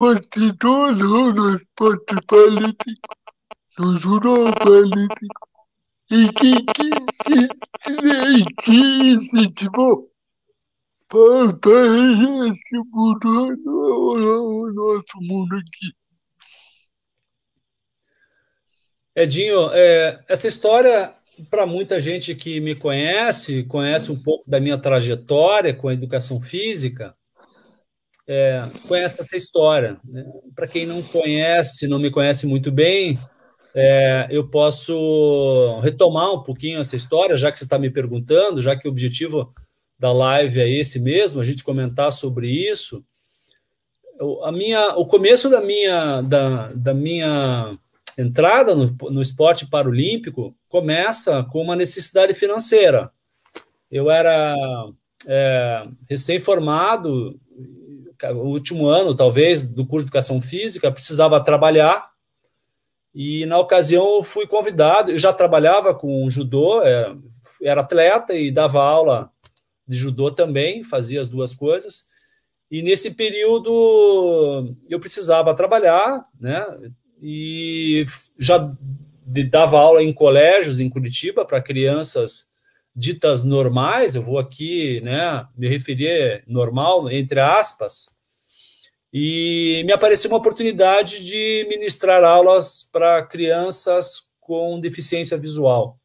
no esporte paralímpico, no judô paralímpico, e que, que se, se, que incentivou para esse mundo, o nosso mundo aqui. Edinho, é, essa história, para muita gente que me conhece, conhece um pouco da minha trajetória com a educação física, é, conhece essa história. Né? Para quem não conhece, não me conhece muito bem, é, eu posso retomar um pouquinho essa história, já que você está me perguntando, já que o objetivo da live é esse mesmo, a gente comentar sobre isso. a minha, o começo da minha, da, da minha entrada no, no esporte paralímpico começa com uma necessidade financeira. Eu era é, recém-formado, o último ano, talvez, do curso de educação física, precisava trabalhar. E na ocasião eu fui convidado. Eu já trabalhava com judô, é, era atleta e dava aula de judô também, fazia as duas coisas. E nesse período eu precisava trabalhar, né? e já dava aula em colégios em Curitiba para crianças ditas normais, eu vou aqui né, me referir normal, entre aspas, e me apareceu uma oportunidade de ministrar aulas para crianças com deficiência visual,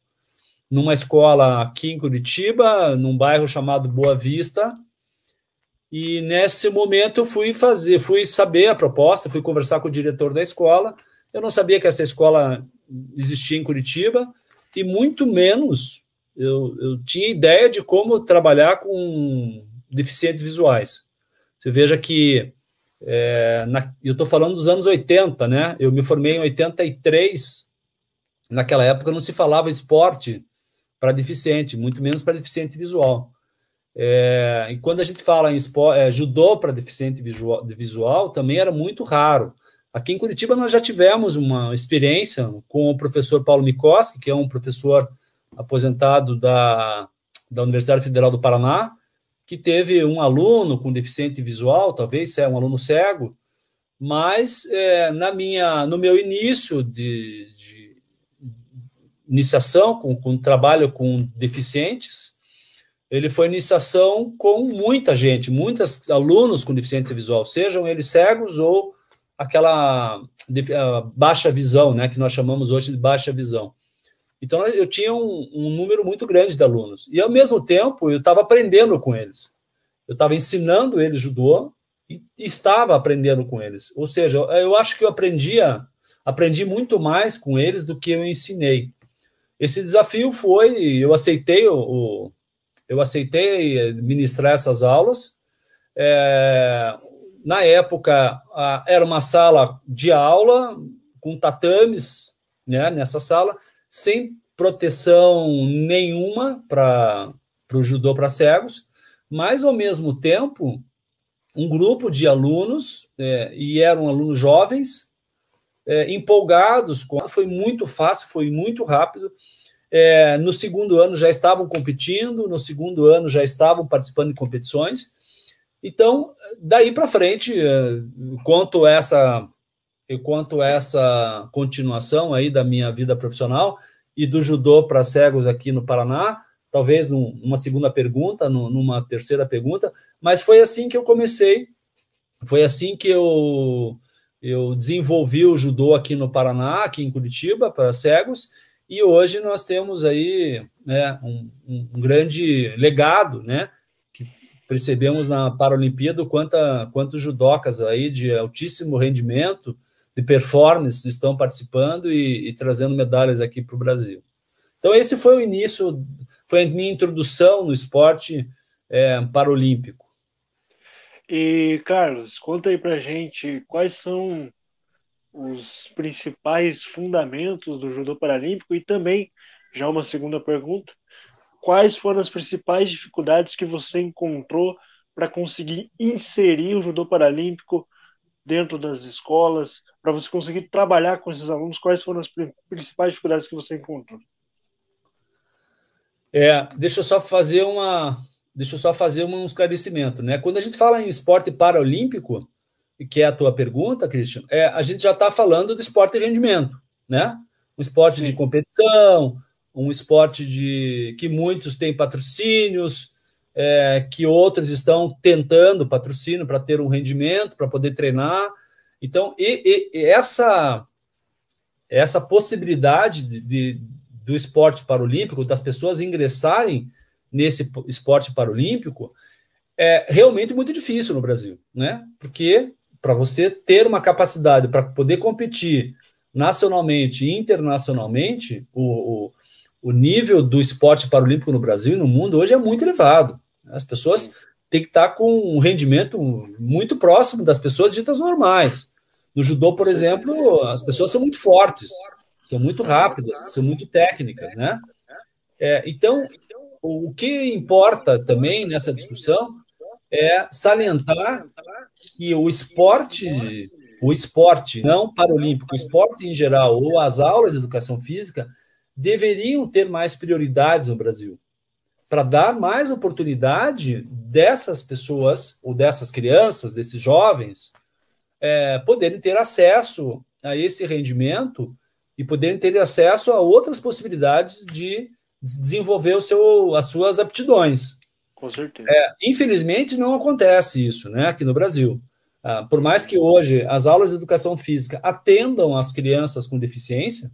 numa escola aqui em Curitiba, num bairro chamado Boa Vista, e nesse momento eu fui fazer, fui saber a proposta, fui conversar com o diretor da escola. Eu não sabia que essa escola existia em Curitiba e muito menos eu, eu tinha ideia de como trabalhar com deficientes visuais. Você veja que é, na, eu estou falando dos anos 80, né? Eu me formei em 83. Naquela época não se falava esporte para deficiente, muito menos para deficiente visual. É, e quando a gente fala em esporte, é, judô para deficiente visual, visual, também era muito raro. Aqui em Curitiba nós já tivemos uma experiência com o professor Paulo Mikoski, que é um professor aposentado da, da Universidade Federal do Paraná, que teve um aluno com deficiente visual, talvez é um aluno cego, mas é, na minha, no meu início de, de iniciação com, com trabalho com deficientes, ele foi iniciação com muita gente, muitos alunos com deficiência visual, sejam eles cegos ou aquela baixa visão, né, que nós chamamos hoje de baixa visão. Então eu tinha um, um número muito grande de alunos e ao mesmo tempo eu estava aprendendo com eles. Eu estava ensinando eles judô e, estava aprendendo com eles. Ou seja, eu acho que eu aprendia, aprendi muito mais com eles do que eu ensinei. Esse desafio foi, eu aceitei o eu aceitei ministrar essas aulas. É, na época, a, era uma sala de aula com tatames né, nessa sala, sem proteção nenhuma para o judô para cegos, mas, ao mesmo tempo, um grupo de alunos, é, e eram alunos jovens, é, empolgados, com, foi muito fácil, foi muito rápido, é, no segundo ano já estavam competindo, no segundo ano já estavam participando de competições. Então, daí para frente, é, quanto essa quanto essa continuação aí da minha vida profissional e do judô para cegos aqui no Paraná, talvez numa segunda pergunta, numa terceira pergunta, mas foi assim que eu comecei, foi assim que eu eu desenvolvi o judô aqui no Paraná, aqui em Curitiba, para cegos, e hoje nós temos aí né, um, um, grande legado, né? Que percebemos na Paralimpíada quanta, quantos judocas aí de altíssimo rendimento, de performance estão participando e, e trazendo medalhas aqui para o Brasil. Então, esse foi o início, foi a minha introdução no esporte é, paralímpico. E, Carlos, conta aí para gente quais são os principais fundamentos do judô paralímpico e também, já uma segunda pergunta, quais foram as principais dificuldades que você encontrou para conseguir inserir o judô paralímpico dentro das escolas, para você conseguir trabalhar com esses alunos, quais foram as principais dificuldades que você encontrou? É, deixa eu só fazer uma, deixa eu só fazer um esclarecimento, né? Quando a gente fala em esporte paralímpico, que é a tua pergunta, Christian, é, a gente já está falando do esporte de rendimento, né? Um esporte Sim. de competição, um esporte de que muitos têm patrocínios, é, que outros estão tentando patrocínio para ter um rendimento, para poder treinar. Então, e, e, e essa essa possibilidade de, de, do esporte paralímpico, das pessoas ingressarem nesse esporte paralímpico, é realmente muito difícil no Brasil, né? Porque para você ter uma capacidade para poder competir nacionalmente e internacionalmente, o, o, o, nível do esporte paralímpico no Brasil e no mundo hoje é muito elevado. As pessoas têm que estar com um rendimento muito próximo das pessoas ditas normais. No judô, por exemplo, as pessoas são muito fortes, são muito rápidas, são muito técnicas, né? É, então, o que importa também nessa discussão é salientar que o esporte, o esporte não paralímpico, o esporte em geral, ou as aulas de educação física, deveriam ter mais prioridades no Brasil, para dar mais oportunidade dessas pessoas, ou dessas crianças, desses jovens, é, poderem ter acesso a esse rendimento e poderem ter acesso a outras possibilidades de desenvolver o seu, as suas aptidões. Com certeza. É, infelizmente, não acontece isso né, aqui no Brasil. Ah, por mais que hoje as aulas de educação física atendam as crianças com deficiência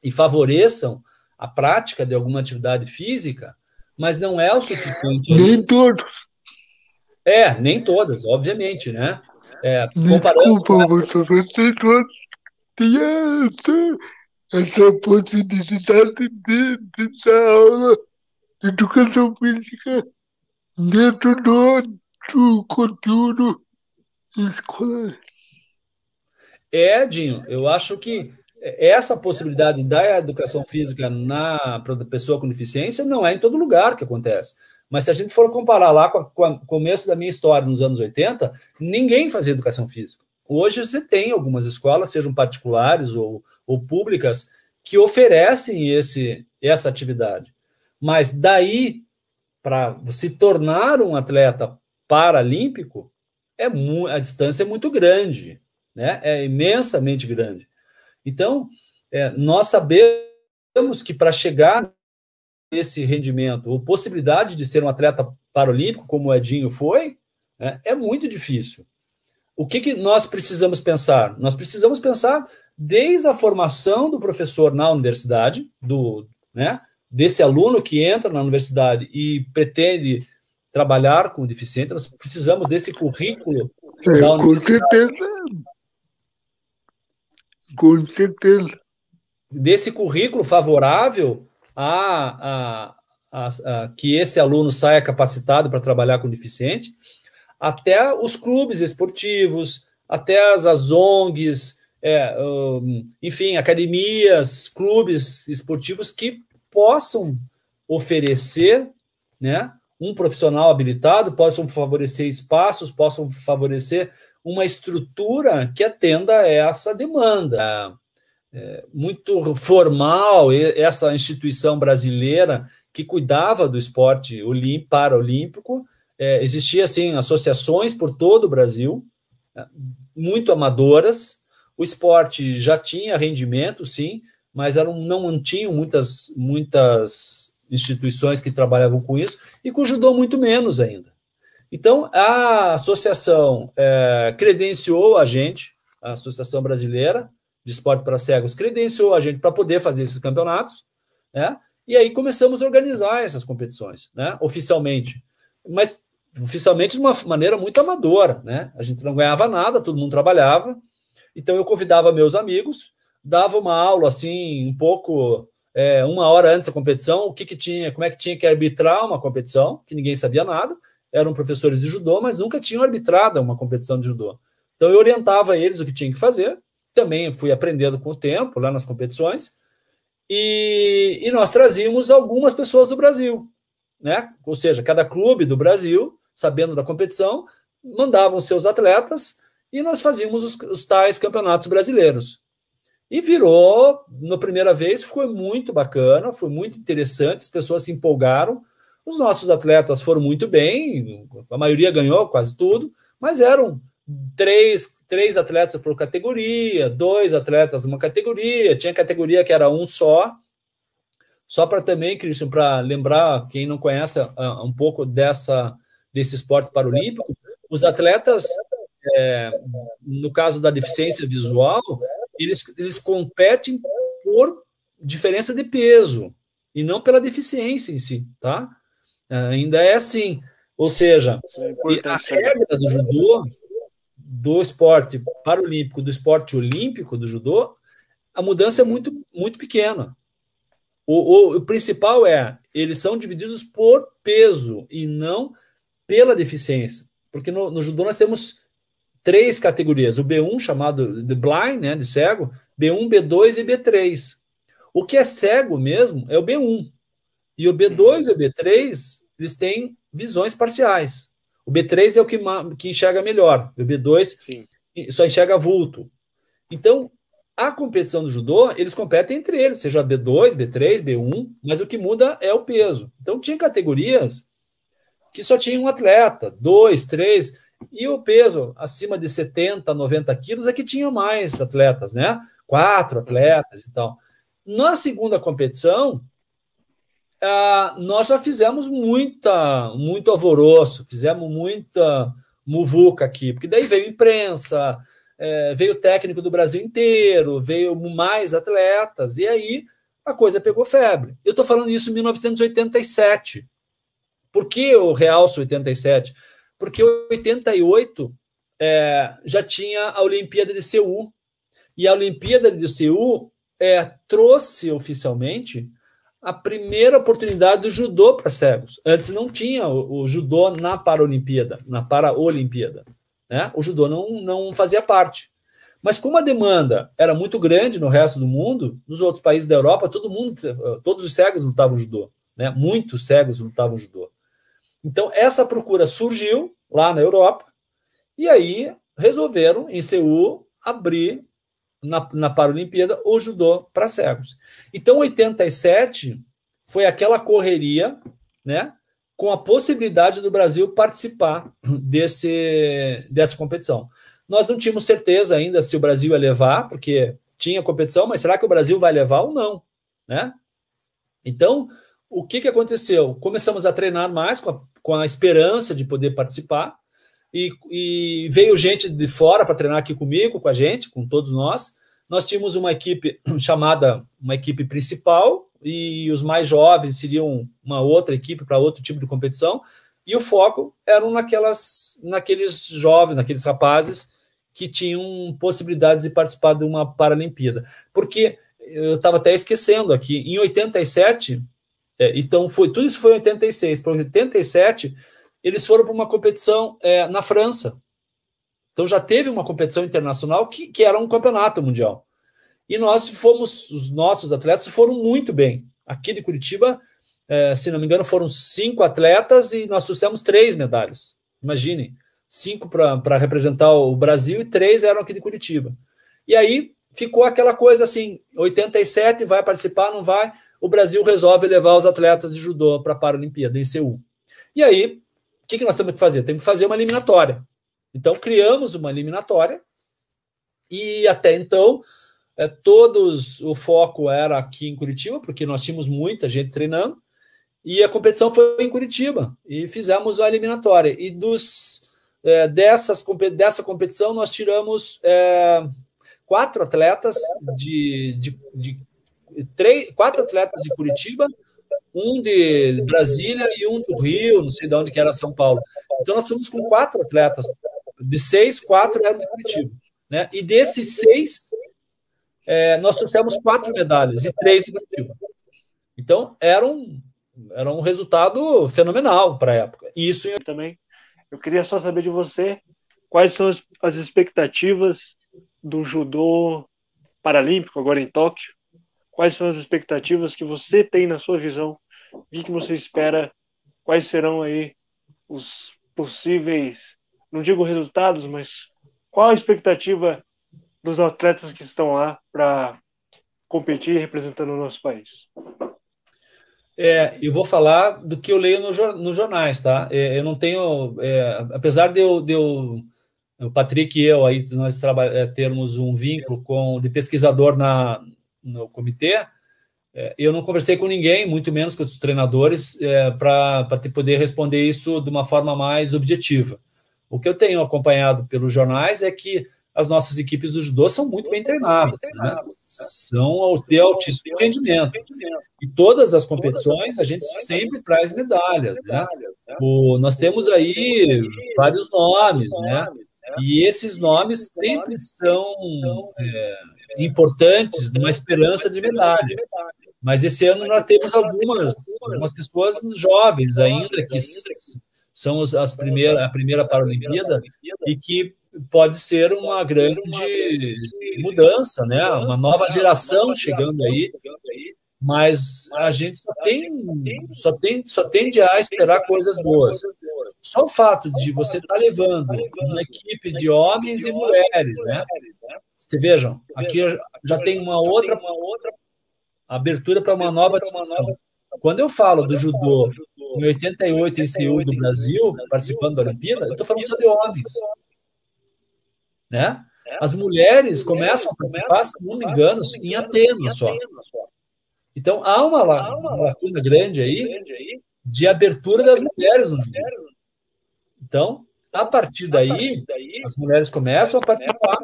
e favoreçam a prática de alguma atividade física, mas não é o suficiente. Nem todos. É, nem todas, obviamente, né? É, comparando Desculpa, você ter todos tem essa, essa possibilidade de, de dar aula de educação física dentro do, do conteúdo escolar. É, Dinho, eu acho que essa possibilidade da educação física na pessoa com deficiência não é em todo lugar que acontece. Mas se a gente for comparar lá com, o começo da minha história, nos anos 80, ninguém fazia educação física. Hoje você tem algumas escolas, sejam particulares ou, ou públicas, que oferecem esse, essa atividade. Mas daí para se tornar um atleta paralímpico, é a distância é muito grande, né? é imensamente grande. Então, é, nós sabemos que para chegar nesse rendimento, ou possibilidade de ser um atleta paralímpico, como o Edinho foi, né, é muito difícil. O que, que nós precisamos pensar? Nós precisamos pensar desde a formação do professor na universidade, do, né, desse aluno que entra na universidade e pretende trabalhar com deficiente, nós precisamos desse currículo é. Com certeza. Com certeza. Desse currículo favorável a, a, a, a que esse aluno saia capacitado para trabalhar com deficiente, até os clubes esportivos, até as, as ONGs, é, um, enfim, academias, clubes esportivos que possam oferecer né, um profissional habilitado, possam favorecer espaços, possam favorecer uma estrutura que atenda a essa demanda. É, muito formal, essa instituição brasileira que cuidava do esporte paraolímpico, é, existia assim associações por todo o Brasil, né, muito amadoras. O esporte já tinha rendimento, sim, mas eram, não tinham muitas, muitas instituições que trabalhavam com isso, e o judô muito menos ainda. Então, a associação é, credenciou a gente, a Associação Brasileira de Esporte para Cegos, credenciou a gente para poder fazer esses campeonatos, né? E aí começamos a organizar essas competições, né? Oficialmente. Mas oficialmente de uma maneira muito amadora, né? A gente não ganhava nada, todo mundo trabalhava. Então eu convidava meus amigos dava uma aula assim, um pouco, é, uma hora antes da competição, o que, que tinha, como é que tinha que arbitrar uma competição, que ninguém sabia nada, eram professores de judô, mas nunca tinham arbitrado uma competição de judô. Então eu orientava eles o que tinha que fazer, também fui aprendendo com o tempo lá nas competições, e, e nós trazíamos algumas pessoas do Brasil, né? Ou seja, cada clube do Brasil, sabendo da competição, mandavam seus atletas e nós fazíamos os, os tais campeonatos brasileiros. E virou, na primeira vez, foi muito bacana, foi muito interessante, as pessoas se empolgaram. Os nossos atletas foram muito bem, a maioria ganhou quase tudo, mas eram três, três atletas por categoria, dois atletas uma categoria, tinha categoria que era um só. Só para também, Christian, para lembrar quem não conhece uh, um pouco dessa desse esporte paralímpico, os atletas, é, no caso da deficiência visual, eles, eles competem por diferença de peso e não pela deficiência em si, tá? Ainda é assim. Ou seja, é a regra do judô, do esporte paralímpico, do esporte olímpico do judô, a mudança é muito, muito pequena. O, o, o, principal é, eles são divididos por peso e não pela deficiência. Porque no, no judô nós temos três categorias: o B1, chamado de blind, né, de cego, B1, B2 e B3. O que é cego mesmo é o B1. E o B2 e o B3, eles têm visões parciais. O B3 é o que, que enxerga melhor, o B2 Sim. só enxerga vulto. Então, a competição do judô, eles competem entre eles, seja B2, B3, B1, mas o que muda é o peso. Então, tinha categorias que só tinha um atleta, dois, três, e o peso acima de 70, 90 quilos é que tinha mais atletas, né? Quatro atletas e tal. Na segunda competição, ah, nós já fizemos muita, muito alvoroço, fizemos muita muvuca aqui, porque daí veio imprensa, é, veio técnico do Brasil inteiro, veio mais atletas, e aí a coisa pegou febre. Eu estou falando isso em 1987. Por que eu realço 87? Porque 88 é, já tinha a Olimpíada de Seul, e a Olimpíada de Seul é, trouxe oficialmente a primeira oportunidade do judô para cegos. Antes não tinha o, o judô na Paralimpíada, na Paraolimpíada. Né? O judô não, não fazia parte. Mas como a demanda era muito grande no resto do mundo, nos outros países da Europa, todo mundo, todos os cegos lutavam judô, né? Muitos cegos lutavam judô. Então essa procura surgiu lá na Europa e aí resolveram em Seul abrir na, na Paralimpíada o judô para cegos. Então, 87 foi aquela correria, né, com a possibilidade do Brasil participar desse, dessa competição. Nós não tínhamos certeza ainda se o Brasil ia levar, porque tinha competição, mas será que o Brasil vai levar ou não, né? Então, o que, que aconteceu? Começamos a treinar mais com a, com a esperança de poder participar, e, e veio gente de fora para treinar aqui comigo, com a gente, com todos nós. Nós tínhamos uma equipe chamada uma equipe principal e os mais jovens seriam uma outra equipe para outro tipo de competição e o foco eram naquelas naqueles jovens, naqueles rapazes que tinham possibilidades de participar de uma Paralimpíada. Porque eu estava até esquecendo aqui, em 87, é, então foi tudo isso foi em 86, para 87 eles foram para uma competição é, na França. Então já teve uma competição internacional que, que era um campeonato mundial. E nós fomos, os nossos atletas foram muito bem. Aqui de Curitiba, é, se não me engano, foram cinco atletas e nós trouxemos três medalhas. Imaginem, cinco para representar o Brasil e três eram aqui de Curitiba. E aí ficou aquela coisa assim: 87 vai participar, não vai. O Brasil resolve levar os atletas de judô para a Paralimpíada em Seul. E aí o que, que nós temos que fazer? Temos que fazer uma eliminatória. Então, criamos uma eliminatória e até então é, todos o foco era aqui em Curitiba, porque nós tínhamos muita gente treinando, e a competição foi em Curitiba, e fizemos a eliminatória. E dos é, dessas, dessa competição nós tiramos é, quatro atletas de, de, de três, quatro atletas de Curitiba um de Brasília e um do Rio, não sei de onde que era São Paulo. Então nós fomos com quatro atletas. De seis, quatro eram de Curitiba. Né? E desses seis, é, nós trouxemos quatro medalhas e três de Curitiba. Então era um, era um resultado fenomenal para a época. E isso eu... também. Eu queria só saber de você quais são as, as expectativas do judô paralímpico agora em Tóquio. Quais são as expectativas que você tem na sua visão o que, que você espera? Quais serão aí os possíveis, não digo resultados, mas qual a expectativa dos atletas que estão lá para competir representando o nosso país? É, eu vou falar do que eu leio no, nos jornais, tá? É, eu não tenho, é, apesar de eu, de eu o Patrick e eu aí nós é, termos um vínculo com de pesquisador na no comitê. É, eu não conversei com ninguém, muito menos com os treinadores, é, para poder responder isso de uma forma mais objetiva. O que eu tenho acompanhado pelos jornais é que as nossas equipes do judô são muito bem treinadas, né? são ter altíssimo rendimento. E todas as competições a gente sempre traz medalhas. Né? O, nós temos aí vários nomes, né? E esses nomes sempre são é, importantes numa esperança de medalha. Mas esse ano nós temos algumas, algumas pessoas jovens ainda que são as primeiras, a primeira Paralimpíada e que pode ser uma grande mudança, né? Uma nova geração chegando aí, mas a gente só tem, só tem, só tende a esperar coisas boas. Só o fato de você estar tá levando uma equipe de homens e mulheres, né? Você vejam, aqui já tem uma outra abertura para uma nova discussão. Quando eu falo do judô em 88 em Seul do Brasil, participando da Olimpíada, eu estou falando só de homens. Né? As mulheres começam a participar, se não me engano, em Atenas só. Então, há uma, uma lacuna grande aí de abertura das mulheres no judô. Então, a partir daí, as mulheres começam a participar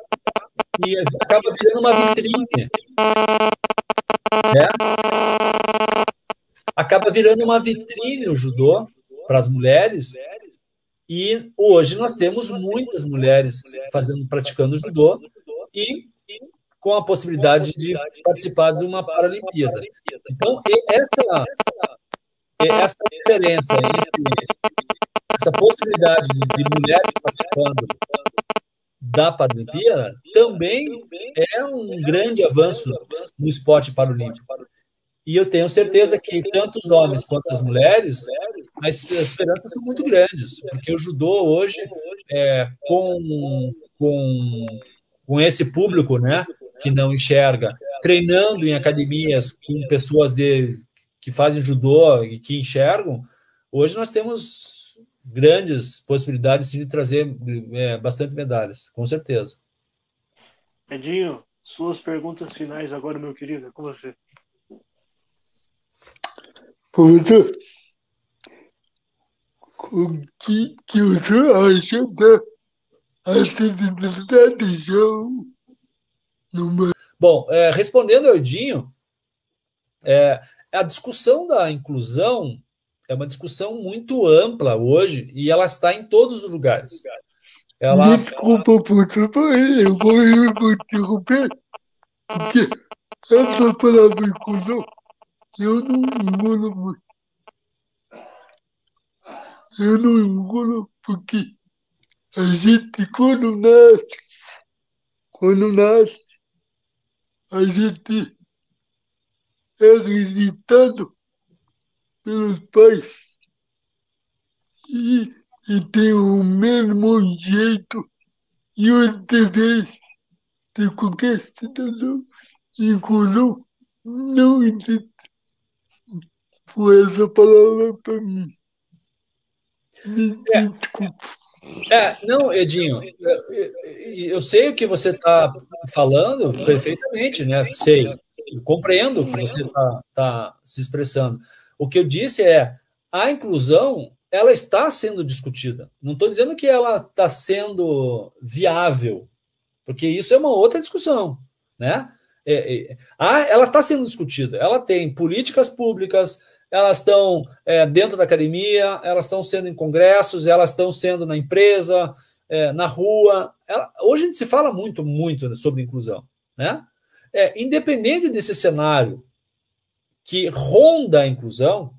e acaba virando uma vitrine. Né? Acaba virando uma vitrine o judô para as mulheres. E hoje nós temos muitas mulheres fazendo, praticando judô e com a possibilidade de participar de uma Paralimpíada. Então, essa, essa diferença entre essa possibilidade de, de mulheres participando da Paralimpíada também é um grande avanço no esporte paralímpico. E eu tenho certeza que tanto os homens quanto as mulheres, as, esperanças são muito grandes, porque o judô hoje, é, com, com, com esse público né, que não enxerga, treinando em academias com pessoas de, que fazem judô e que enxergam, hoje nós temos grandes possibilidades sim, de trazer é, bastante medalhas, com certeza. Edinho, suas perguntas finais agora, meu querido, é com você. Professor, o que, que o senhor acha da acessibilidade no Bom, é, respondendo ao Edinho, é, a discussão da inclusão é uma discussão muito ampla hoje e ela está em todos os lugares. Ela... Desculpa, puta, eu vou interromper, porque essa palavra inclusão eu não engulo muito. Eu não engulo porque a gente, quando nasce, quando nasce, a gente é rejeitado pelos pais e, e tem o mesmo jeito e o dever de qualquer cidadão, inclusão, não existe. Foi essa palavra para mim. Me é. desculpa. É, não, Edinho, eu, eu sei o que você está falando perfeitamente, né? Sei, compreendo o que você está tá se expressando. O que eu disse é a inclusão ela está sendo discutida. Não estou dizendo que ela está sendo viável, porque isso é uma outra discussão, né? É, é, ah, ela está sendo discutida. Ela tem políticas públicas, elas estão é, dentro da academia, elas estão sendo em congressos, elas estão sendo na empresa, é, na rua. Ela, hoje a gente se fala muito, muito sobre inclusão, né? É, independente desse cenário que ronda a inclusão,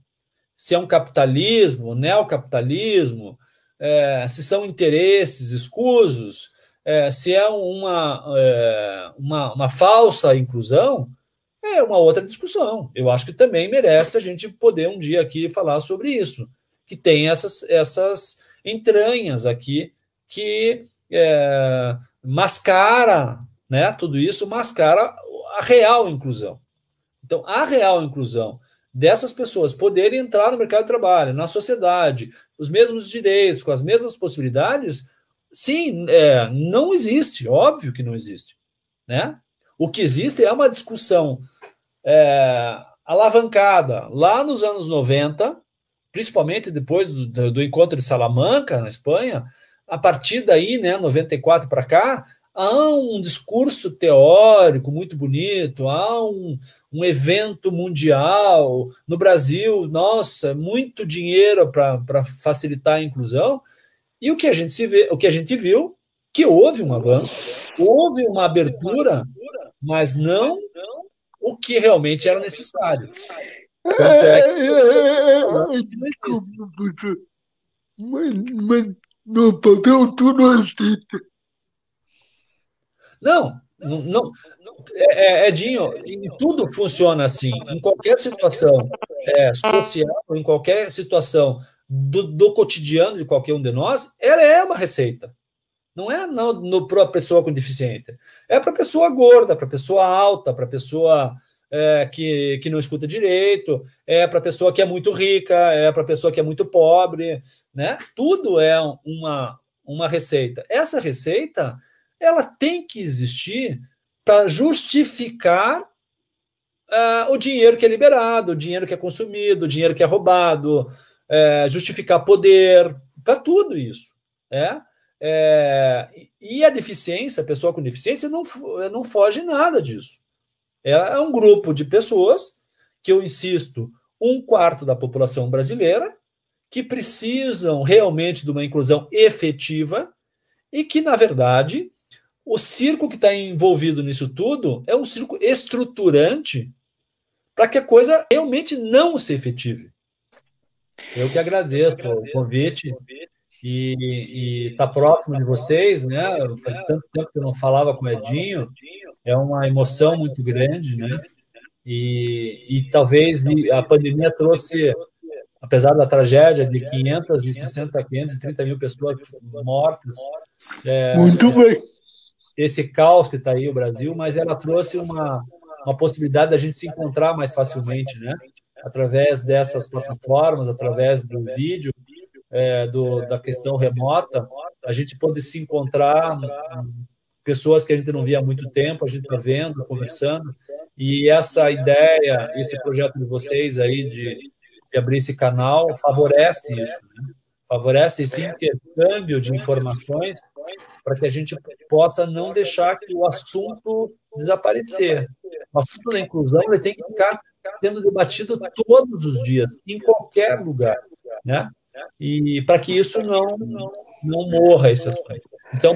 se é um capitalismo, neocapitalismo, é, se são interesses escusos, é, se é uma, é, uma, uma falsa inclusão, é uma outra discussão. Eu acho que também merece a gente poder um dia aqui falar sobre isso, que tem essas, essas entranhas aqui que é, mascara, né, tudo isso mascara a real inclusão. Então, a real inclusão dessas pessoas poderem entrar no mercado de trabalho, na sociedade, os mesmos direitos, com as mesmas possibilidades, sim, é, não existe, óbvio que não existe. Né? O que existe é uma discussão é, alavancada lá nos anos 90, principalmente depois do, do, encontro de Salamanca, na Espanha, a partir daí, né, 94 para cá, há um discurso teórico muito bonito, há um, um evento mundial. No Brasil, nossa, muito dinheiro para facilitar a inclusão. E o que a gente se vê, o que a gente viu, que houve um avanço, houve uma abertura, mas não o que realmente era necessário. Tanto é que... Mas, mas no papel tudo aceita. Não, não, é, é, Edinho, tudo funciona assim. Em qualquer situação é, social, em qualquer situação do, do, cotidiano de qualquer um de nós, ela é uma receita. Não é para a pessoa com deficiência. É para a pessoa gorda, para a pessoa alta, para a pessoa é, que, que não escuta direito, é para a pessoa que é muito rica, é para a pessoa que é muito pobre. Né? Tudo é uma, uma receita. Essa receita ela tem que existir para justificar uh, o dinheiro que é liberado, o dinheiro que é consumido, o dinheiro que é roubado, uh, justificar poder, para tudo isso. É? É, e a deficiência, a pessoa com deficiência, não, não foge nada disso. É, é um grupo de pessoas que eu insisto, um quarto da população brasileira, que precisam realmente de uma inclusão efetiva e que, na verdade, o circo que está envolvido nisso tudo é um circo estruturante para que a coisa realmente não se efetive. Eu que agradeço o convite e estar tá próximo de vocês, né? Faz tanto tempo que eu não falava com o Edinho, é uma emoção muito grande, né? E, e talvez a pandemia trouxe, apesar da tragédia de 560, 530 mil pessoas mortas. É, muito bem esse caos que está aí o Brasil, mas ela trouxe uma, uma possibilidade da gente se encontrar mais facilmente, né? Através dessas plataformas, através do vídeo, é, do, da questão remota, a gente pode se encontrar pessoas que a gente não via há muito tempo, a gente está vendo, conversando, e essa ideia, esse projeto de vocês aí de, de abrir esse canal favorece isso, né? favorece esse intercâmbio de informações para que a gente possa não deixar que o assunto desaparecer. O assunto da inclusão ele tem que ficar sendo debatido todos os dias, em qualquer lugar, né? E para que isso não não morra esse assunto. Então,